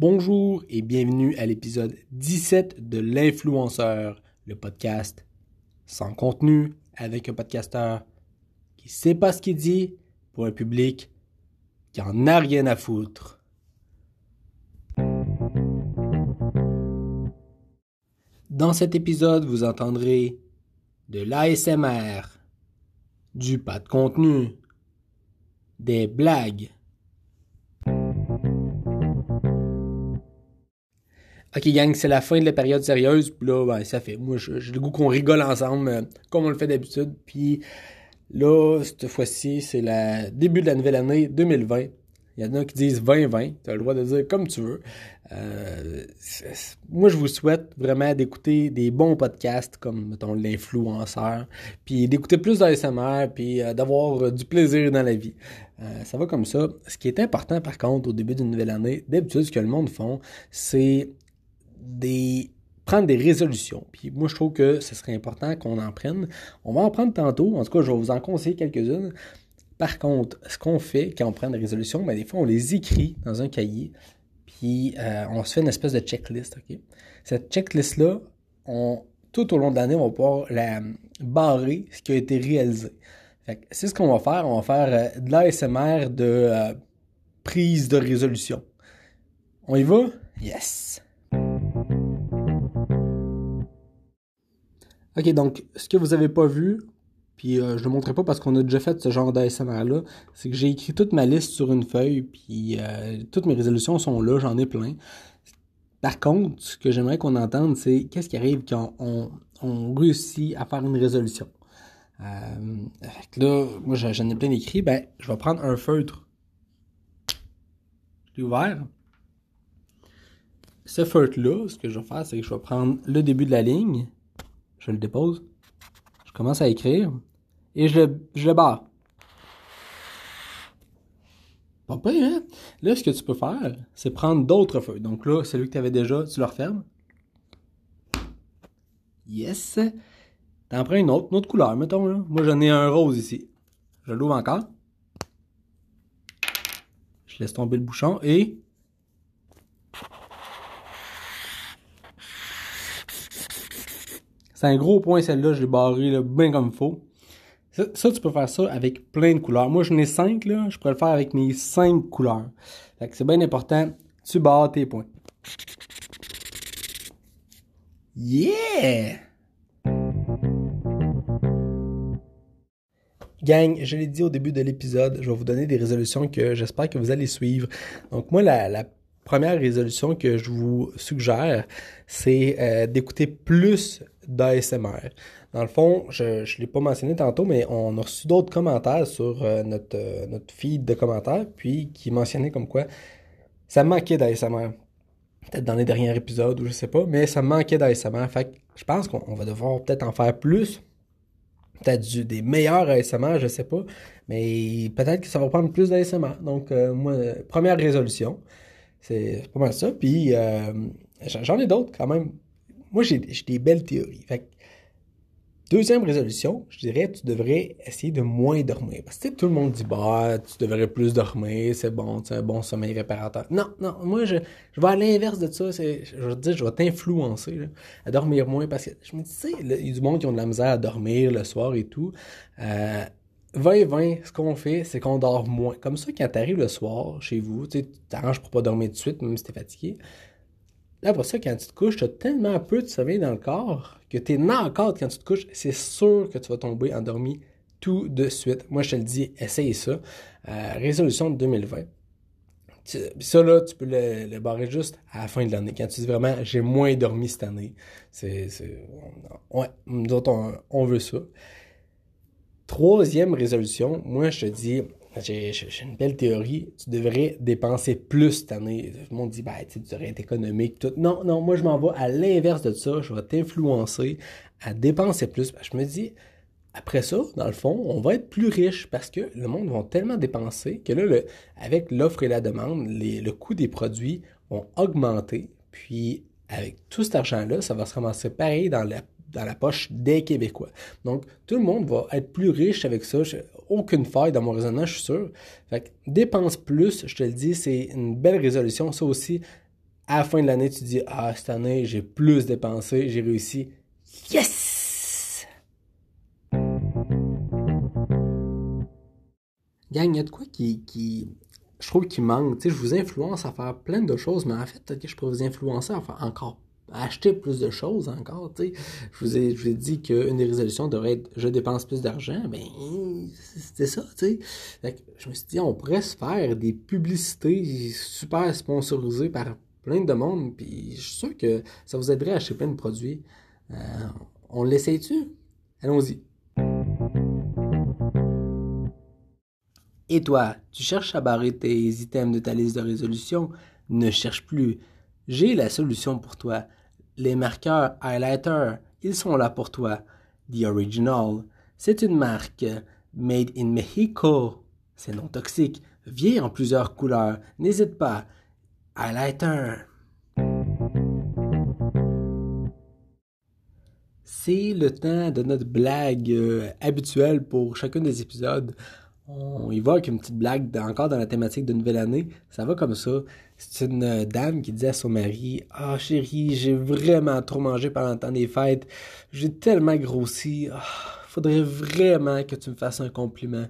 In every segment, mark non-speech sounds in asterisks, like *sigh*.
Bonjour et bienvenue à l'épisode 17 de l'influenceur, le podcast sans contenu avec un podcasteur qui sait pas ce qu'il dit pour un public qui en a rien à foutre. Dans cet épisode, vous entendrez de l'ASMR, du pas de contenu, des blagues, OK, gang, c'est la fin de la période sérieuse. Puis là, ben, ça fait. Moi, j'ai le goût qu'on rigole ensemble, euh, comme on le fait d'habitude. Puis là, cette fois-ci, c'est le début de la nouvelle année 2020. Il y en a qui disent 2020. Tu as le droit de dire comme tu veux. Euh, moi, je vous souhaite vraiment d'écouter des bons podcasts comme, mettons, l'influenceur, puis d'écouter plus d'ASMR, puis euh, d'avoir du plaisir dans la vie. ça va comme ça. Ce qui est important, par contre, au début d'une nouvelle année, d'habitude, ce que le monde font, c'est prendre des résolutions. Puis moi, je trouve que ce serait important qu'on en prenne. On va en prendre tantôt. En tout cas, je vais vous en conseiller quelques-unes. Par contre, ce qu'on fait quand on prend des résolutions, ben, des fois, on les écrit dans un cahier. Puis euh, on se fait une espèce de checklist. Cette checklist-là, tout au long de l'année, on va pouvoir la barrer ce qui a été réalisé. C'est ce qu'on va faire. On va faire euh, de l'ASMR de euh, prise de résolution. On y va? Yes! Ok, donc ce que vous n'avez pas vu, puis euh, je ne le montrerai pas parce qu'on a déjà fait ce genre d'ASMR-là, c'est que j'ai écrit toute ma liste sur une feuille, puis euh, toutes mes résolutions sont là, j'en ai plein. Par contre, ce que j'aimerais qu'on entende, c'est qu'est-ce qui arrive quand on, réussit à faire une résolution? Euh, là, moi j'en ai plein écrit, ben je vais prendre un feutre. Je l'ai ouvert. Ce feutre-là, ce que je vais faire, c'est que je vais prendre le début de la ligne, je le dépose, je commence à écrire et je, je le barre. Pas pire, hein? Là, ce que tu peux faire, c'est prendre d'autres feuilles. Donc là, celui que tu avais déjà, tu le refermes. Yes! T'en prends une autre, une autre couleur, mettons. Moi, j'en ai un rose ici. Je l'ouvre encore. Je laisse tomber le bouchon et C'est un gros point celle-là, je l'ai barré bien comme il faut. Ça, tu peux faire ça avec plein de couleurs. Moi, j'en ai cinq, là. Je pourrais le faire avec mes cinq couleurs. c'est bien important. Tu barres tes points. Yeah! Gang, je l'ai dit au début de l'épisode, je vais vous donner des résolutions que j'espère que vous allez suivre. Donc moi, la, la première résolution que je vous suggère, c'est euh, d'écouter plus d'ASMR. Dans le fond, je ne l'ai pas mentionné tantôt, mais on a reçu d'autres commentaires sur euh, notre, euh, notre feed de commentaires, puis qui mentionnaient comme quoi ça manquait d'ASMR. Peut-être dans les derniers épisodes ou je sais pas, mais ça manquait d'ASMR. Fait je pense qu'on va devoir peut-être en faire plus. Peut-être des meilleurs ASMR, je sais pas. Mais peut-être que ça va prendre plus d'ASMR. Donc, moi, première résolution. C'est pas mal ça. Puis, j'en ai d'autres quand même moi, j'ai des belles théories. Fait deuxième résolution, je dirais, tu devrais essayer de moins dormir. Parce que tout le monde dit, bah, tu devrais plus dormir, c'est bon, c'est un bon sommeil réparateur. Non, non, moi, je, je vais à l'inverse de ça. Je veux dire, je vais t'influencer à dormir moins. Parce que je me dis, tu sais, il y a du monde qui ont de la misère à dormir le soir et tout. Euh, 20-20, ce qu'on fait, c'est qu'on dort moins. Comme ça, quand tu arrives le soir chez vous, tu t'arranges pour pas dormir de suite, même si t'es fatigué. Là, pour ça, quand tu te couches, tu as tellement peu de sommeil dans le corps que tu es encore quand tu te couches, c'est sûr que tu vas tomber endormi tout de suite. Moi, je te le dis, essaye ça. Euh, résolution de 2020. ça, là, tu peux le, barrer juste à la fin de l'année. Quand tu dis vraiment, j'ai moins dormi cette année. C'est, ouais, nous autres, on veut ça. Troisième résolution, moi, je te dis, j'ai une belle théorie. Tu devrais dépenser plus cette année. Tout le monde dit, ben, tu devrais être économique. Tout. Non, non, moi, je m'en vais à l'inverse de ça. Je vais t'influencer à dépenser plus. je me dis, après ça, dans le fond, on va être plus riche parce que le monde va tellement dépenser que là, le, avec l'offre et la demande, le coût des produits vont augmenter. Puis, avec tout cet argent-là, ça va se ramasser pareil dans la dans la poche des Québécois. Donc, tout le monde va être plus riche avec ça. aucune faille dans mon raisonnement, je suis sûr. Fait que dépense plus, je te le dis, c'est une belle résolution. Ça aussi, à la fin de l'année, tu te dis Ah, cette année, j'ai plus dépensé, j'ai réussi. Yes! Gang, il y a de quoi qui, qui je trouve qu'il manque. Tu sais, je vous influence à faire plein de choses, mais en fait, que je pourrais vous influencer à faire encore acheter plus de choses encore. Tu sais. Je vous ai, je vous ai dit qu'une des résolutions devrait être je dépense plus d'argent. Ben, c'était ça, tu sais. je me suis dit, on pourrait se faire des publicités super sponsorisées par plein de monde. Puis je suis sûr que ça vous aiderait à acheter plein de produits. Euh, on l'essaye-tu? Allons-y. Et toi, tu cherches à barrer tes items de ta liste de résolution? Ne cherche plus. J'ai la solution pour toi. Les marqueurs highlighter, ils sont là pour toi. The Original, c'est une marque made in Mexico. C'est non toxique, vient en plusieurs couleurs. N'hésite pas. Highlighter. C'est le temps de notre blague euh, habituelle pour chacun des épisodes on y va avec une petite blague encore dans la thématique de nouvelle année. Ça va comme ça. C'est une euh, dame qui dit à son mari Ah chérie, j'ai vraiment trop mangé pendant le temps des fêtes. J'ai tellement grossi. Ah, faudrait vraiment que tu me fasses un compliment.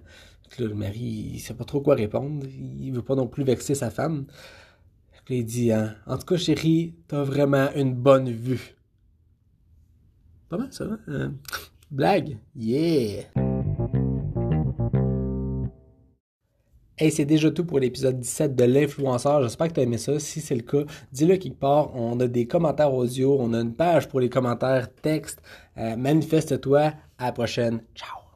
le mari, il sait pas trop quoi répondre. Il veut pas non plus vexer sa femme. il dit hein, En tout cas, chérie, t'as vraiment une bonne vue. Pas mal ça, hein? *laughs* Blague. Yeah! Hey, c'est déjà tout pour l'épisode 17 de l'influenceur. J'espère que tu as aimé ça. Si c'est le cas, dis-le quelque part. On a des commentaires audio, on a une page pour les commentaires texte. Euh, manifeste-toi. À la prochaine. Ciao.